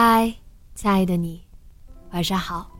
嗨，亲爱的你，晚上好。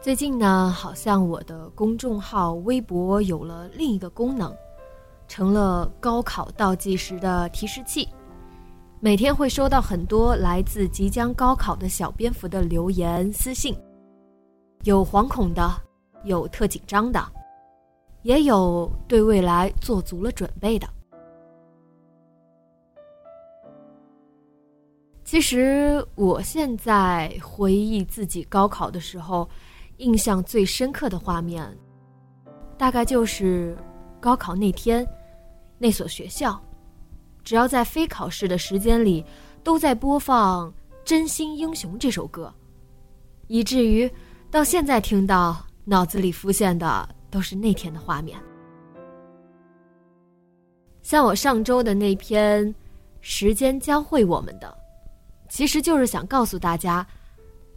最近呢，好像我的公众号微博有了另一个功能，成了高考倒计时的提示器。每天会收到很多来自即将高考的小蝙蝠的留言私信，有惶恐的，有特紧张的，也有对未来做足了准备的。其实我现在回忆自己高考的时候，印象最深刻的画面，大概就是高考那天，那所学校，只要在非考试的时间里，都在播放《真心英雄》这首歌，以至于到现在听到，脑子里浮现的都是那天的画面。像我上周的那篇《时间教会我们的》。其实就是想告诉大家，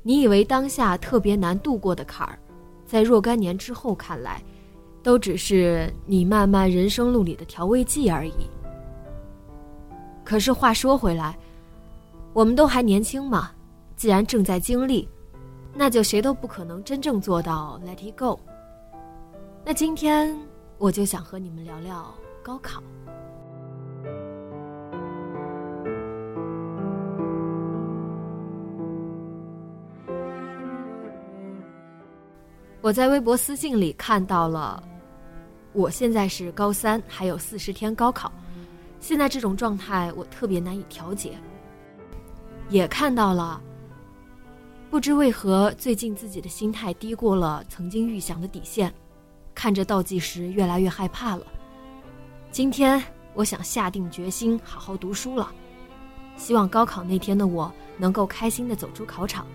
你以为当下特别难度过的坎儿，在若干年之后看来，都只是你漫漫人生路里的调味剂而已。可是话说回来，我们都还年轻嘛，既然正在经历，那就谁都不可能真正做到 let it go。那今天我就想和你们聊聊高考。我在微博私信里看到了，我现在是高三，还有四十天高考，现在这种状态我特别难以调节。也看到了，不知为何最近自己的心态低过了曾经预想的底线，看着倒计时越来越害怕了。今天我想下定决心好好读书了，希望高考那天的我能够开心的走出考场。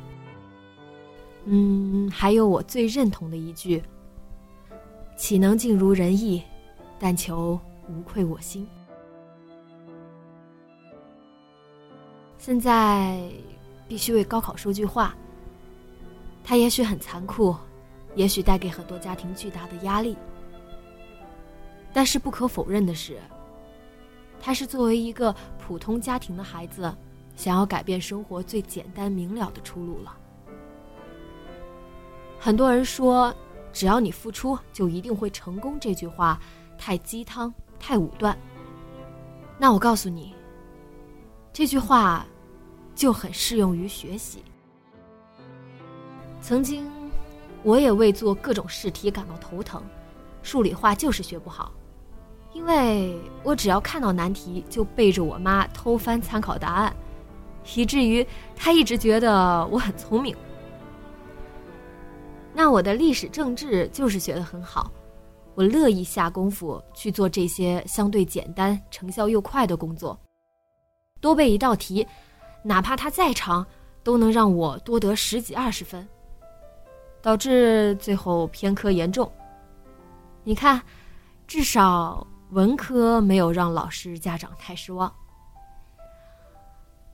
嗯，还有我最认同的一句：“岂能尽如人意，但求无愧我心。”现在必须为高考说句话。它也许很残酷，也许带给很多家庭巨大的压力，但是不可否认的是，它是作为一个普通家庭的孩子，想要改变生活最简单明了的出路了。很多人说，只要你付出，就一定会成功。这句话太鸡汤，太武断。那我告诉你，这句话就很适用于学习。曾经，我也为做各种试题感到头疼，数理化就是学不好，因为我只要看到难题，就背着我妈偷翻参考答案，以至于她一直觉得我很聪明。那我的历史政治就是学得很好，我乐意下功夫去做这些相对简单、成效又快的工作。多背一道题，哪怕它再长，都能让我多得十几二十分，导致最后偏科严重。你看，至少文科没有让老师、家长太失望。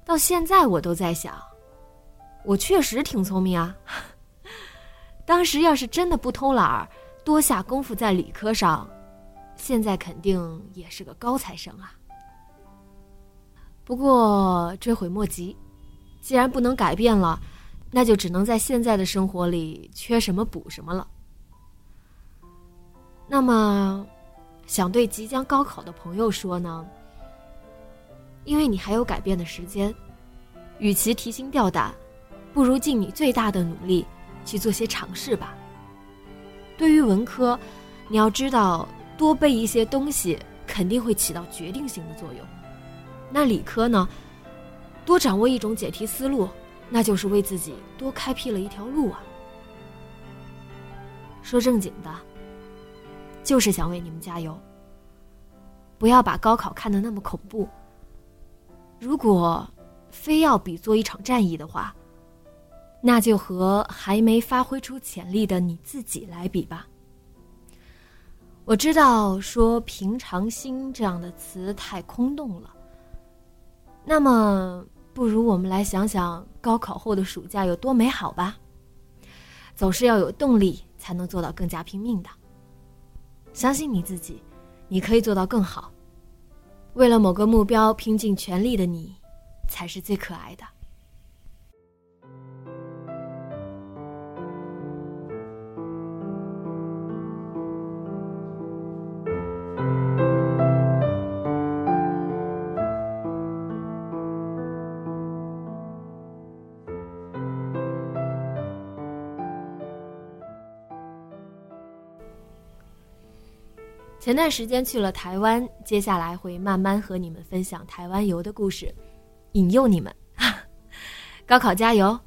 到现在我都在想，我确实挺聪明啊。当时要是真的不偷懒儿，多下功夫在理科上，现在肯定也是个高材生啊。不过追悔莫及，既然不能改变了，那就只能在现在的生活里缺什么补什么了。那么，想对即将高考的朋友说呢，因为你还有改变的时间。与其提心吊胆，不如尽你最大的努力去做些尝试吧。对于文科，你要知道，多背一些东西肯定会起到决定性的作用。那理科呢？多掌握一种解题思路，那就是为自己多开辟了一条路啊。说正经的，就是想为你们加油。不要把高考看得那么恐怖。如果非要比作一场战役的话，那就和还没发挥出潜力的你自己来比吧。我知道说“平常心”这样的词太空洞了。那么，不如我们来想想高考后的暑假有多美好吧。总是要有动力，才能做到更加拼命的。相信你自己，你可以做到更好。为了某个目标拼尽全力的你，才是最可爱的。前段时间去了台湾，接下来会慢慢和你们分享台湾游的故事，引诱你们。高考加油，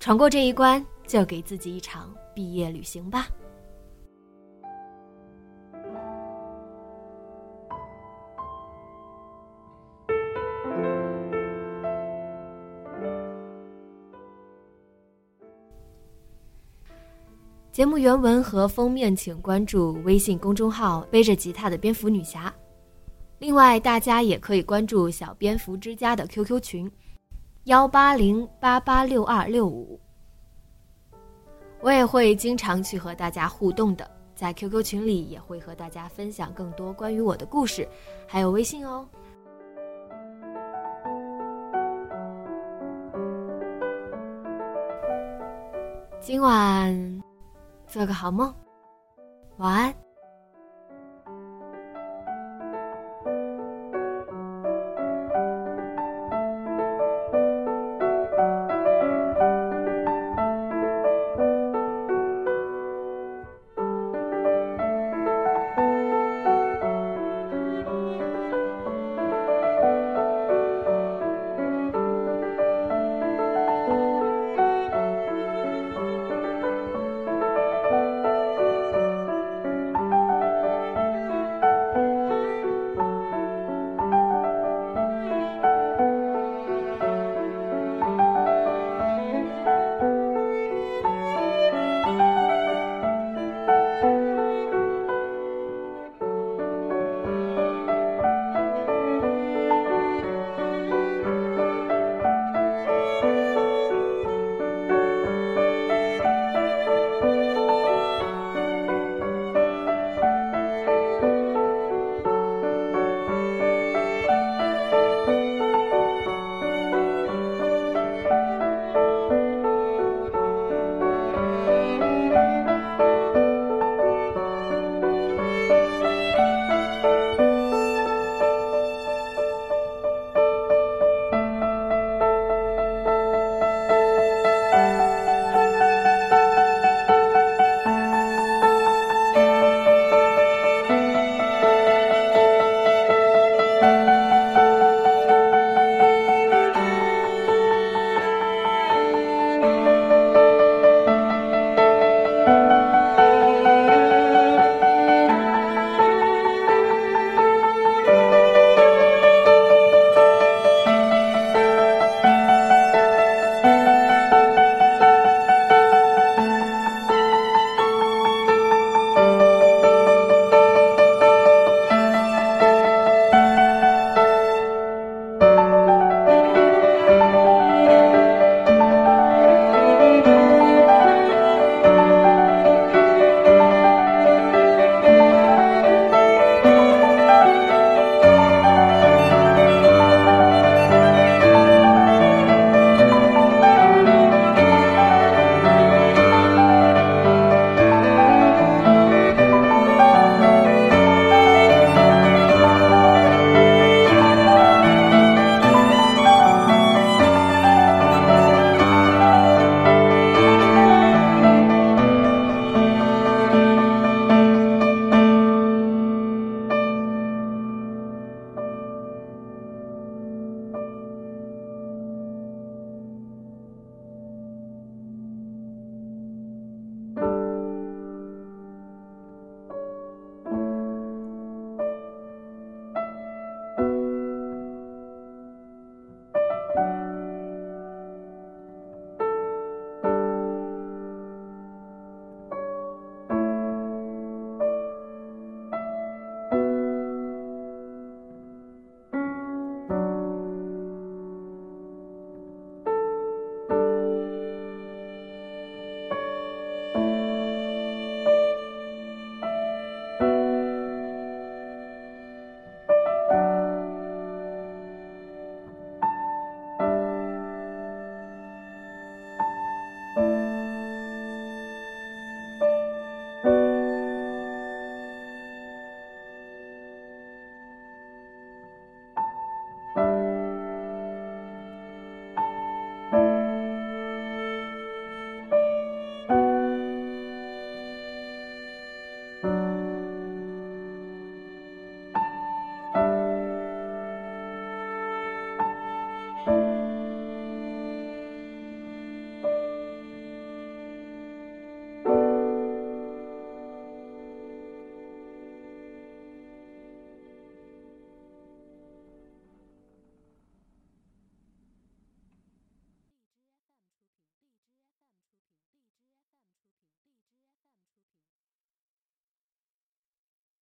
闯过这一关，就给自己一场毕业旅行吧。节目原文和封面，请关注微信公众号“背着吉他的蝙蝠女侠”。另外，大家也可以关注小蝙蝠之家的 QQ 群：幺八零八八六二六五。我也会经常去和大家互动的，在 QQ 群里也会和大家分享更多关于我的故事，还有微信哦。今晚。做个好梦，晚安。